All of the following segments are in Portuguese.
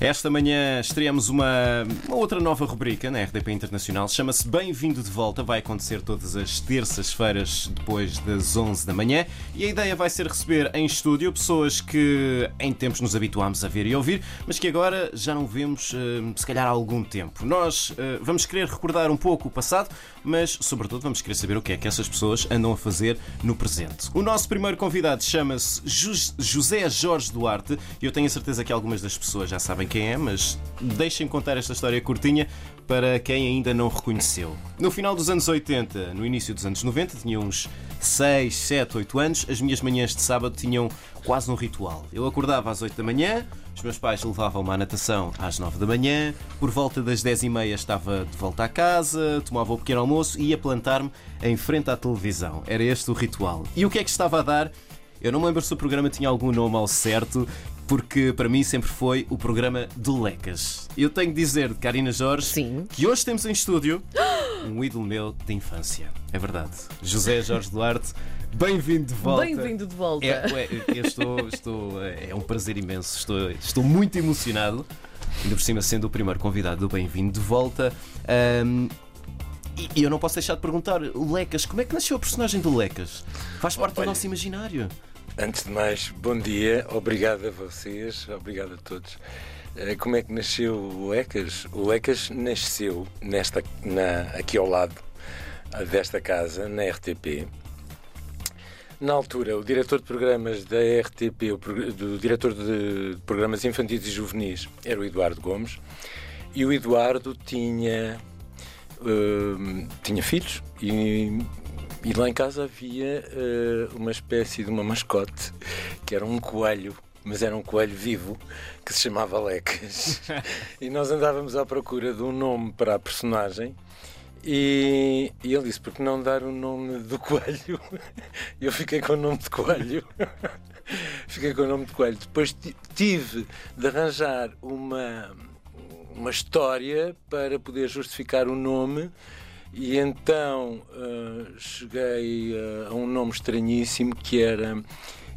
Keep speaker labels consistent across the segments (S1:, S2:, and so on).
S1: Esta manhã estreamos uma, uma outra nova rubrica na RDP Internacional. Chama-se Bem-vindo de Volta. Vai acontecer todas as terças-feiras depois das 11 da manhã. E a ideia vai ser receber em estúdio pessoas que em tempos nos habituámos a ver e ouvir, mas que agora já não vemos, eh, se calhar, há algum tempo. Nós eh, vamos querer recordar um pouco o passado, mas, sobretudo, vamos querer saber o que é que essas pessoas andam a fazer no presente. O nosso primeiro convidado chama-se José Jorge Duarte. e Eu tenho a certeza que algumas das pessoas já sabem quem é, mas deixem contar esta história curtinha para quem ainda não reconheceu. No final dos anos 80, no início dos anos 90, tinha uns 6, 7, 8 anos, as minhas manhãs de sábado tinham quase um ritual. Eu acordava às 8 da manhã, os meus pais levavam-me à natação às 9 da manhã, por volta das 10 e meia estava de volta à casa, tomava o pequeno almoço e ia plantar-me em frente à televisão. Era este o ritual. E o que é que estava a dar? Eu não me lembro se o programa tinha algum nome ao certo, porque para mim sempre foi o programa do Lecas. Eu tenho de dizer, Karina Jorge,
S2: Sim.
S1: que hoje temos em estúdio um ídolo meu de infância. É verdade. José Jorge Duarte, bem-vindo de volta.
S2: Bem-vindo de volta.
S1: É, é, eu estou, estou, é um prazer imenso. Estou, estou muito emocionado. Ainda por cima, sendo o primeiro convidado do Bem-vindo de volta. Um, e eu não posso deixar de perguntar, o Lecas, como é que nasceu a personagem do Lecas? Faz parte do
S3: Olha,
S1: nosso imaginário.
S3: Antes de mais, bom dia, obrigado a vocês, obrigado a todos. Eh, Como é que nasceu o Ecas? O Ecas nasceu nesta, na, aqui ao lado ah, desta casa, na RTP. Na altura, o diretor de programas da RTP, o, do diretor de programas infantis e juvenis, era o Eduardo Gomes, e o Eduardo tinha, hum, tinha filhos e, e lá em casa havia eh, uma espécie de uma mascote que era um coelho, mas era um coelho vivo que se chamava Lecas. e nós andávamos à procura de um nome para a personagem. E, e ele disse: por que não dar o nome do coelho? E eu fiquei com o nome de coelho. fiquei com o nome de coelho. Depois ti- tive de arranjar uma, uma história para poder justificar o nome. E então ah, cheguei ah, a um nome estranhíssimo que era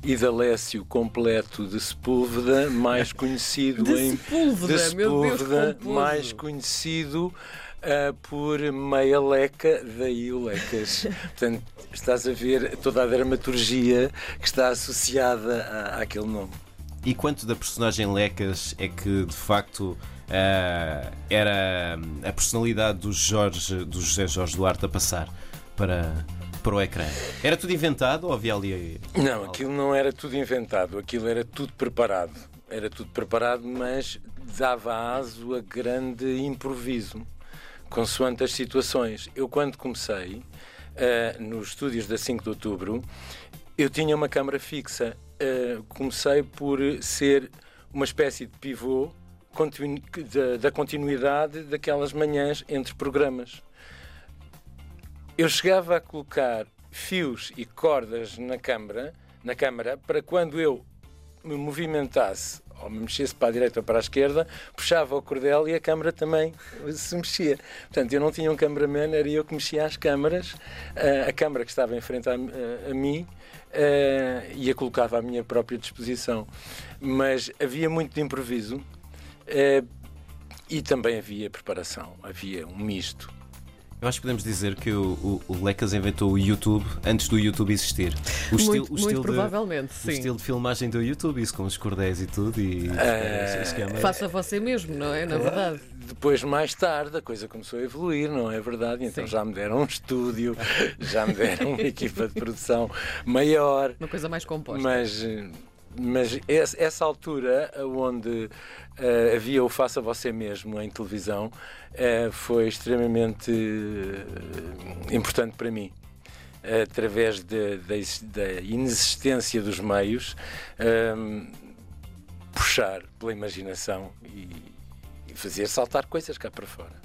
S3: Idalécio completo de Sepúlveda, mais conhecido
S2: De
S3: em
S2: Sepúlveda,
S3: de
S2: meu Deus,
S3: Sepúlveda,
S2: pomposo.
S3: mais conhecido ah, por Meia Leca, daí o Lecas. Portanto, estás a ver toda a dramaturgia que está associada à- àquele nome.
S1: E quanto da personagem Lecas é que de facto ah, era a personalidade do, Jorge, do José Jorge Duarte a passar para, para o ecrã? Era tudo inventado ou havia ali.
S3: Não, aquilo não era tudo inventado, aquilo era tudo preparado. Era tudo preparado, mas dava aso a grande improviso, consoante as situações. Eu, quando comecei, ah, nos estúdios da 5 de Outubro, eu tinha uma câmara fixa. Ah, comecei por ser uma espécie de pivô da, da continuidade daquelas manhãs entre programas. Eu chegava a colocar fios e cordas na câmara, na câmara para quando eu me movimentasse ou me mexesse para a direita ou para a esquerda, puxava o cordel e a câmara também se mexia. Portanto, eu não tinha um cameraman, era eu que mexia as câmaras, ah, a câmara que estava em frente a, a- a mim ah, e a colocava à minha própria disposição. Mas havia muito de improviso e também havia preparação, havia um misto.
S1: Eu acho que podemos dizer que o, o, o Lecas inventou o YouTube antes do YouTube existir. O
S2: muito, muito
S1: de-
S2: provavelmente,
S1: o
S2: sim.
S1: estilo de filmagem do YouTube, isso com os cordéis e tudo. E câmaras.
S2: Faça você mesmo, não é? Na verdade.
S3: Depois, mais tarde, a coisa começou a evoluir, não é verdade? Então
S2: Sim.
S3: já me deram um estúdio, já me deram uma equipa de produção maior,
S2: Uma coisa mais composta.
S3: mas, eh, mas essa altura onde eh, havia o Faça Você Mesmo em televisão eh, foi extremamente eh, importante para mim. Através de- da ex- da inexistência dos meios, puxar pela imaginação e, e fazer saltar coisas cá para fora.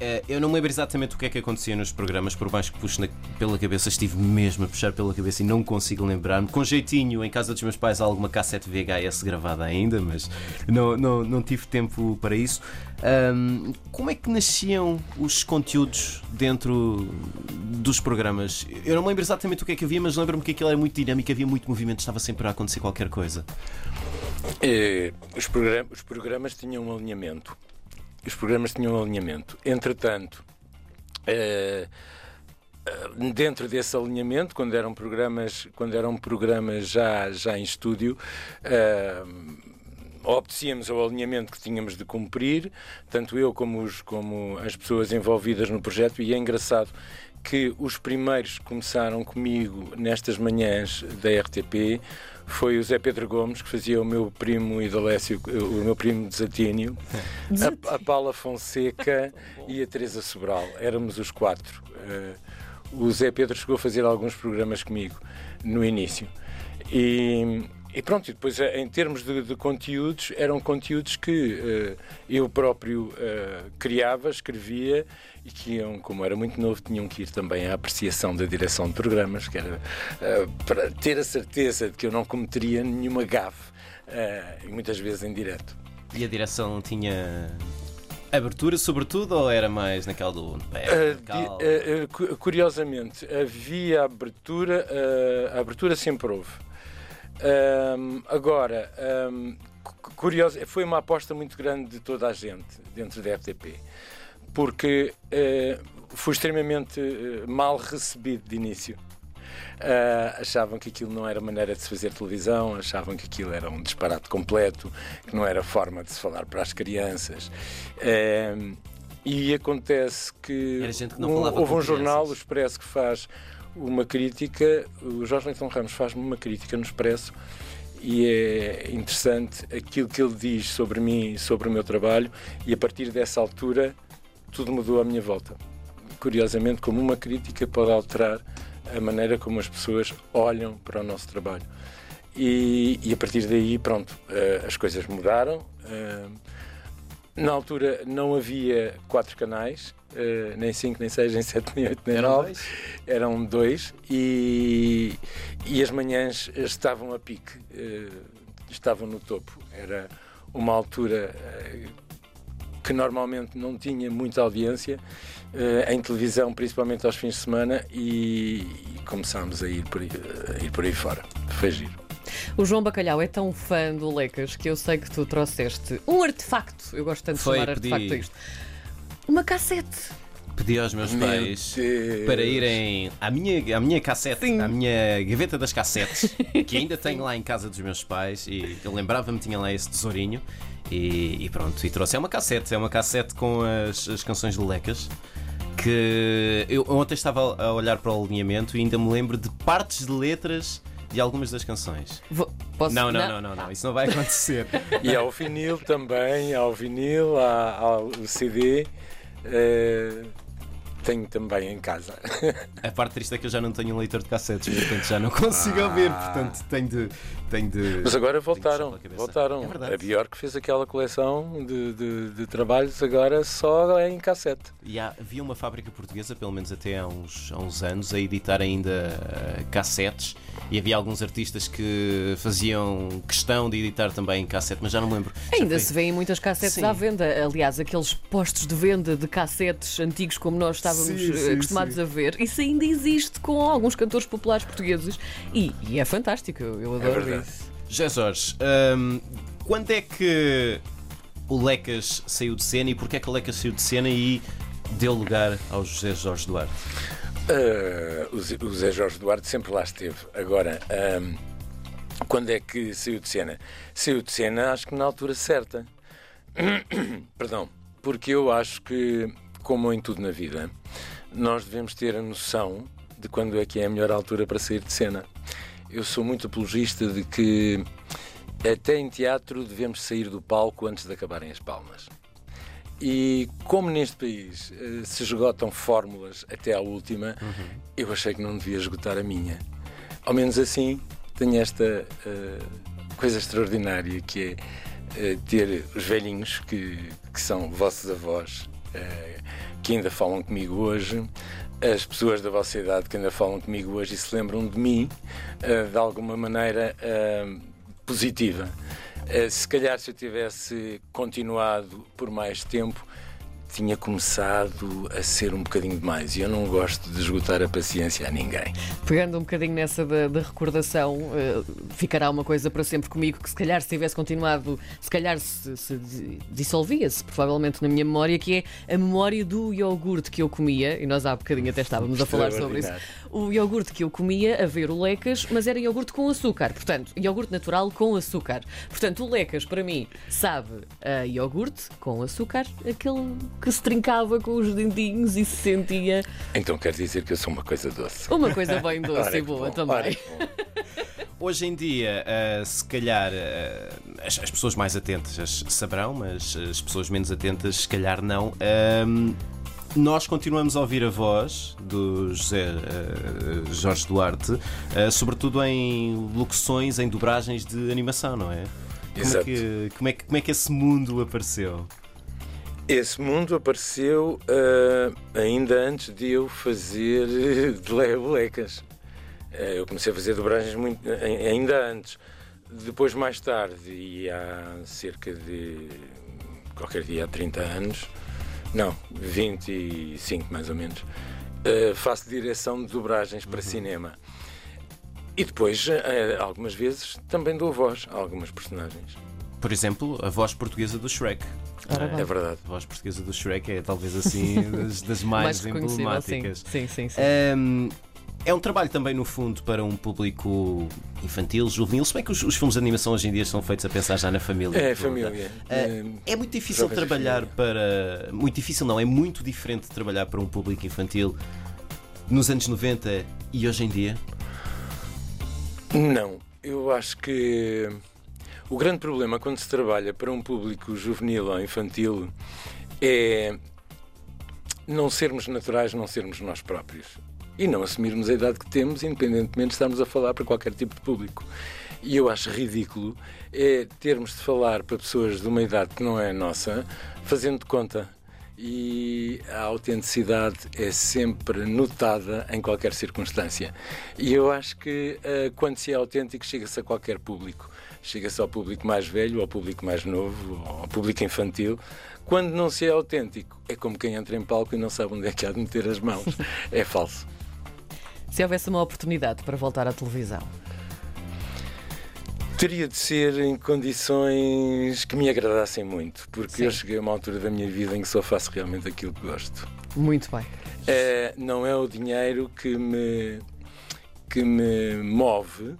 S1: Eh, Eu não me lembro exatamente o que é que acontecia nos programas, por mais que puxe na- pela cabeça, estive mesmo a puxar pela cabeça e não consigo lembrar-me. Com jeitinho, em casa dos meus pais há alguma cassete VHS gravada ainda, mas não, não, não tive tempo para isso. Ahm, como é que nasciam os conteúdos dentro dos programas? Eu não me lembro exatamente o que é que havia, mas lembro-me que aquilo era muito dinâmico, havia muito movimento, estava sempre a acontecer qualquer coisa.
S3: Eh, os, os programas tinham um alinhamento. Os programas tinham um alinhamento. Entretanto, eh, eh, dentro desse alinhamento, quando eram programas, quando eram programas já, já em estúdio, eh, obedecíamos ao alinhamento que tínhamos de cumprir, tanto eu como, os, como as pessoas envolvidas no projeto, e é engraçado que os primeiros que começaram comigo nestas manhãs da RTP foi o Zé Pedro Gomes, que fazia o meu primo Idolécio, o meu primo Desatínio, a, a Paula Fonseca e a Teresa Sobral. Éramos os quatro. Eh, o Zé Pedro chegou a fazer alguns programas comigo no início. E, e pronto, e depois eh, em termos de, de conteúdos, eram conteúdos que eh, eu próprio eh, criava, escrevia e que iam, como era muito novo, tinham que ir também à apreciação da direção de programas, que era eh, para ter a certeza de que eu não cometeria nenhuma gafe, e muitas vezes em direto.
S1: E a direção tinha abertura, sobretudo, ou era mais naquela do.
S3: Uh, uh, uh, cu- curiosamente, havia abertura, uh, a abertura sempre houve. Um, agora, um, cu- curioso, foi uma aposta muito grande de toda a gente dentro da FTP, porque uh, fui extremamente uh, mal recebido de início. Uh, achavam que aquilo não era maneira de se fazer televisão, achavam que aquilo era um disparate completo, que não era forma de se falar para as crianças. Um, e acontece que,
S1: que
S3: um- houve um jornal, o. Expresso, que faz uma crítica, o Jorge Leitão Ramos faz-me uma crítica no Expresso e é interessante aquilo que ele diz sobre mim e sobre o meu trabalho e a partir dessa altura tudo mudou à minha volta. Curiosamente, como uma crítica pode alterar a maneira como as pessoas olham para o nosso trabalho. E, e a partir daí, pronto, eh, as coisas mudaram. Na altura não havia quatro canais, eh, nem cinco, nem seis, nem sete, nem oito, nem
S1: Eram
S3: nove.
S1: dois?
S3: Eram dois e, e as manhãs estavam a pique, eh, estavam no topo. Era uma altura eh, que normalmente não tinha muita audiência em televisão, principalmente aos fins de semana, e, e começámos a ir por aí, a ir por aí fora. Foi giro.
S2: O João Bacalhau é tão fã do Lecas que eu sei que tu trouxeste um artefacto. Eu gosto tanto de
S1: Foi,
S2: chamar
S1: pedi.
S2: artefacto a isto. Uma cassete.
S1: Pedi aos meus
S3: Meu
S1: pais
S3: Deus.
S1: para irem à minha, à minha cassete,
S2: Sim.
S1: à minha gaveta das cassetes, que ainda tenho lá em casa dos meus pais, e eu lembrava-me tinha lá esse tesourinho. E, e pronto, e trouxe. É uma cassete, é uma cassete com as, as canções de Lecas. Que eu ontem estava a olhar para o alinhamento e ainda me lembro de partes de letras de algumas das canções.
S2: Vou- posso-
S1: Não, não, não, não, não, isso não vai acontecer.
S3: E ao vinil também, ao vinil, há, há o CD. eh, tenho também em casa.
S1: A parte triste é que eu já não tenho um leitor de cassetes, portanto já não consigo ouvir, portanto tenho de. Tenho de
S3: Mas agora voltaram. voltaram.
S1: É verdade.
S3: a Bjork fez aquela coleção de, de- de trabalhos agora só em cassete.
S1: E há- havia uma fábrica portuguesa, pelo menos até há uns, há uns anos, a editar ainda eh, cassetes e havia alguns artistas que faziam questão de editar também em cassete, mas já não me lembro.
S2: Ainda se vêem muitas cassetes
S1: Sim.
S2: à venda. Aliás, aqueles postos de venda de cassetes antigos como nós estávamos
S1: Sim,
S2: eh,
S1: sim,
S2: acostumados
S1: sim.
S2: a ver, isso ainda existe com alguns cantores populares portugueses e, e é fantástico. Eu, eu adoro
S3: verdade.
S2: isso.
S1: José Jorge, hum, quando é que o Lecas saiu de cena e porquê é que o Lecas saiu de cena e deu lugar ao José Jorge Duarte?
S3: Ah, o, Zé, Jorge Duarte sempre lá esteve. Agora, ahm, quando é que saiu de cena? Saiu de cena, acho que na altura certa. Perdão. Porque eu acho que, como em tudo na vida, nós devemos ter a noção de quando é que é a melhor altura para sair de cena. Eu sou muito apologista de que até em teatro devemos sair do palco antes de acabarem as palmas. E como neste país eh, se esgotam fórmulas até à última, eu achei que não devia esgotar a minha. Ao menos assim, tenho esta eh, coisa extraordinária que é eh, ter os velhinhos que, que são vossos avós, que ainda falam comigo hoje, as pessoas da vossa idade que ainda falam comigo hoje e se lembram de mim uh, de alguma maneira uh, positiva. Uh, se calhar se eu tivesse continuado por mais tempo, tinha começado a ser um bocadinho demais e eu não gosto de esgotar a paciência a ninguém.
S2: Pegando um bocadinho nessa da, da recordação, uh, ficará uma coisa para sempre comigo que se calhar se tivesse continuado, se calhar se, se dissolvia-se provavelmente na minha memória, que é a memória do iogurte que eu comia, e nós há bocadinho até estávamos a falar sobre isso. O iogurte que eu comia a ver o Lecas, mas era iogurte com açúcar, portanto, iogurte natural com açúcar. Portanto, o Lecas para mim sabe a iogurte com açúcar, aquele que se trincava com os dentinhos e se sentia.
S3: Então quer dizer que eu sou uma coisa doce.
S2: Uma coisa bem doce e boa bom, também.
S1: Hoje em dia, uh, se calhar, uh, as, as, pessoas mais atentas saberão, mas as pessoas menos atentas, se calhar, não. Uh, nós continuamos a ouvir a voz do José uh, Jorge Duarte, uh, sobretudo em locuções, em dobragens de animação, não é? Como
S3: Exato.
S1: É que, como, é que, como é que esse mundo apareceu?
S3: Esse mundo apareceu uh, ainda antes de eu fazer de Lecas. Uh, eu comecei a fazer dobragens muito, ainda antes. Depois, mais tarde, e há cerca de qualquer dia há 30 anos, não, 25 mais ou menos, uh, faço direção de dobragens para uhum. cinema. E depois, algumas vezes, também dou voz a algumas personagens.
S1: Por exemplo, a voz portuguesa do Shrek.
S3: É, é verdade.
S1: A voz portuguesa do Shrek é talvez assim das, das mais, mais emblemáticas.
S2: Sim, sim, sim.
S1: Um, é um trabalho também, no fundo, para um público infantil, juvenil, se bem que os, os, filmes de animação hoje em dia são feitos a pensar já na família.
S3: É, família.
S1: Uh, é muito difícil trabalhar para. Muito difícil, não, é muito diferente trabalhar para um público infantil nos anos 90 e hoje em dia?
S3: Não, eu acho que o grande problema quando se trabalha para um público juvenil ou infantil é não sermos naturais, não sermos nós próprios. E não assumirmos a idade que temos, independentemente de estarmos a falar para qualquer tipo de público. E eu acho ridículo é termos de falar para pessoas de uma idade que não é nossa, fazendo de conta e a autenticidade é sempre notada em qualquer circunstância. E eu acho que uh, quando se é autêntico, chega-se a qualquer público. Chega-se ao público mais velho, ao público mais novo, ao público infantil. Quando não se é autêntico, é como quem entra em palco e não sabe onde é que há de meter as mãos. É falso.
S2: Se houvesse uma oportunidade para voltar à televisão,
S3: Teria de ser em condições que me agradassem muito, porque Sim. eu cheguei a uma altura da minha vida em que só faço realmente aquilo que gosto.
S2: Muito bem.
S3: É, não é o dinheiro que me, que me move,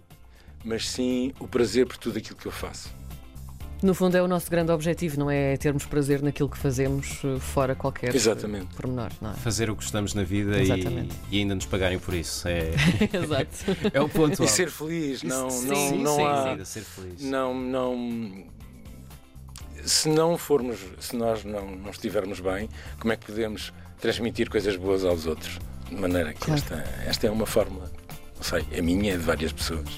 S3: mas sim o prazer por tudo aquilo que eu faço.
S2: No fundo, é o nosso grande objetivo, não é termos prazer naquilo que fazemos, eh, fora qualquer
S3: Exatamente.
S2: pormenor. Não é?
S1: Fazer o que gostamos na vida e, e, ainda nos pagarem por isso. É,
S2: Exato.
S1: é o ponto.
S3: E ser feliz, não, sim, não, sim, não sim, há.
S1: Sim, ser feliz.
S3: Não, não. Se não formos, se nós não, não estivermos bem, como é que podemos transmitir coisas boas aos outros? De maneira que claro. esta, esta é uma fórmula, não sei, a minha é de várias pessoas.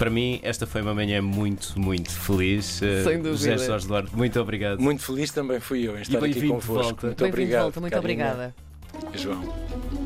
S1: Para mim, esta foi uma manhã muito, muito feliz.
S2: Eh, Sem dúvida.
S1: José Jorge Duarte, muito obrigado.
S3: Muito feliz também fui eu em estar aqui convosco. Muito obrigado.
S2: Volta. Muito obrigada.
S3: João.